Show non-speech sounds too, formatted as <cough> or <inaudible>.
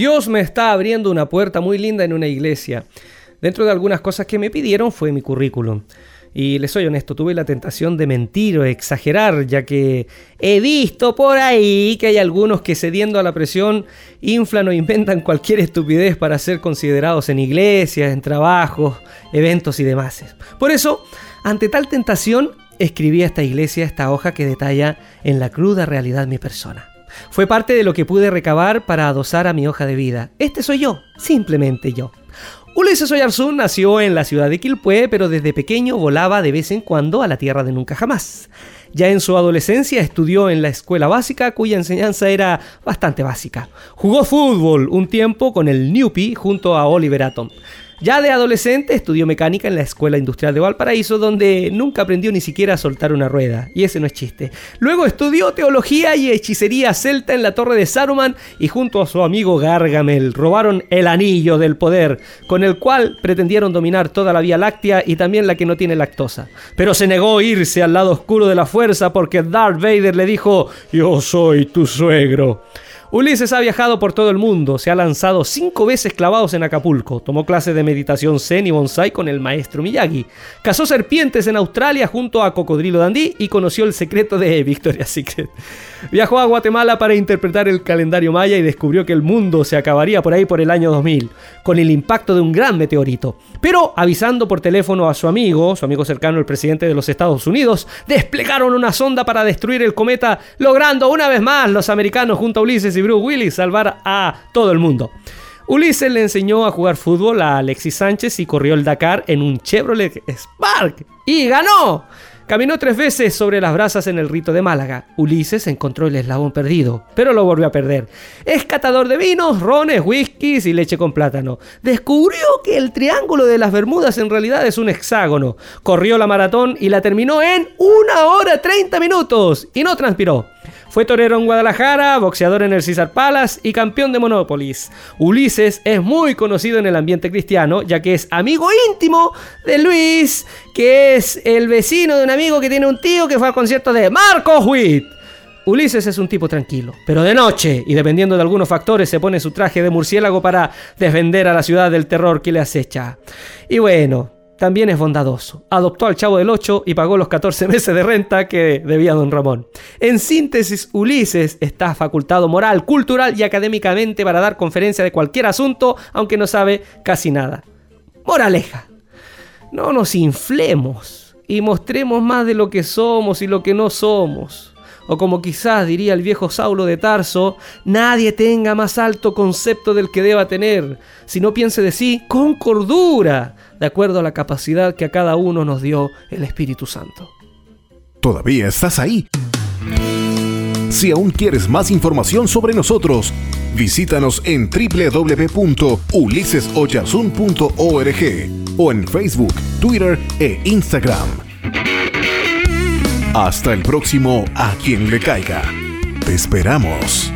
Dios me está abriendo una puerta muy linda en una iglesia. Dentro de algunas cosas que me pidieron fue mi currículum. Y les soy honesto, tuve la tentación de mentir o exagerar, ya que he visto por ahí que hay algunos que cediendo a la presión inflan o inventan cualquier estupidez para ser considerados en iglesias, en trabajos, eventos y demás. Por eso, ante tal tentación, escribí a esta iglesia esta hoja que detalla en la cruda realidad mi persona. Fue parte de lo que pude recabar para adosar a mi hoja de vida. Este soy yo, simplemente yo. Ulises Oyarzún nació en la ciudad de Quilpué, pero desde pequeño volaba de vez en cuando a la tierra de nunca jamás. Ya en su adolescencia estudió en la escuela básica, cuya enseñanza era bastante básica. Jugó fútbol un tiempo con el Newpie junto a Oliver Atom. Ya de adolescente estudió mecánica en la Escuela Industrial de Valparaíso, donde nunca aprendió ni siquiera a soltar una rueda, y ese no es chiste. Luego estudió teología y hechicería celta en la Torre de Saruman y junto a su amigo Gargamel robaron el anillo del poder, con el cual pretendieron dominar toda la Vía Láctea y también la que no tiene lactosa. Pero se negó a irse al lado oscuro de la fuerza porque Darth Vader le dijo, yo soy tu suegro. Ulises ha viajado por todo el mundo, se ha lanzado cinco veces clavados en Acapulco, tomó clases de meditación zen y bonsai con el maestro Miyagi, cazó serpientes en Australia junto a Cocodrilo Dandy y conoció el secreto de <laughs> Victoria's Secret. Viajó a Guatemala para interpretar el calendario maya y descubrió que el mundo se acabaría por ahí por el año 2000, con el impacto de un gran meteorito. Pero avisando por teléfono a su amigo, su amigo cercano, el presidente de los Estados Unidos, desplegaron una sonda para destruir el cometa, logrando una vez más los americanos junto a Ulises y Bruce Willis salvar a todo el mundo. Ulises le enseñó a jugar fútbol a Alexis Sánchez y corrió el Dakar en un Chevrolet Spark. ¡Y ganó! Caminó tres veces sobre las brasas en el rito de Málaga. Ulises encontró el eslabón perdido, pero lo volvió a perder. Es catador de vinos, rones, whiskies y leche con plátano. Descubrió que el triángulo de las Bermudas en realidad es un hexágono. Corrió la maratón y la terminó en una hora 30 minutos y no transpiró. Fue torero en Guadalajara, boxeador en el César Palace y campeón de Monopolis. Ulises es muy conocido en el ambiente cristiano, ya que es amigo íntimo de Luis, que es el vecino de un amigo que tiene un tío que fue al concierto de Marco Witt. Ulises es un tipo tranquilo, pero de noche, y dependiendo de algunos factores, se pone su traje de murciélago para defender a la ciudad del terror que le acecha. Y bueno, también es bondadoso. Adoptó al chavo del 8 y pagó los 14 <laughs> meses de renta que debía don Ramón. En síntesis, Ulises está facultado moral, cultural y académicamente para dar conferencia de cualquier asunto, aunque no sabe casi nada. Moraleja. No nos inflemos y mostremos más de lo que somos y lo que no somos. O como quizás diría el viejo Saulo de Tarso, nadie tenga más alto concepto del que deba tener, sino piense de sí con cordura, de acuerdo a la capacidad que a cada uno nos dio el Espíritu Santo. ¿Todavía estás ahí? Si aún quieres más información sobre nosotros, visítanos en www.ulisesoyarzun.org o en Facebook, Twitter e Instagram. Hasta el próximo A quien le caiga. Te esperamos.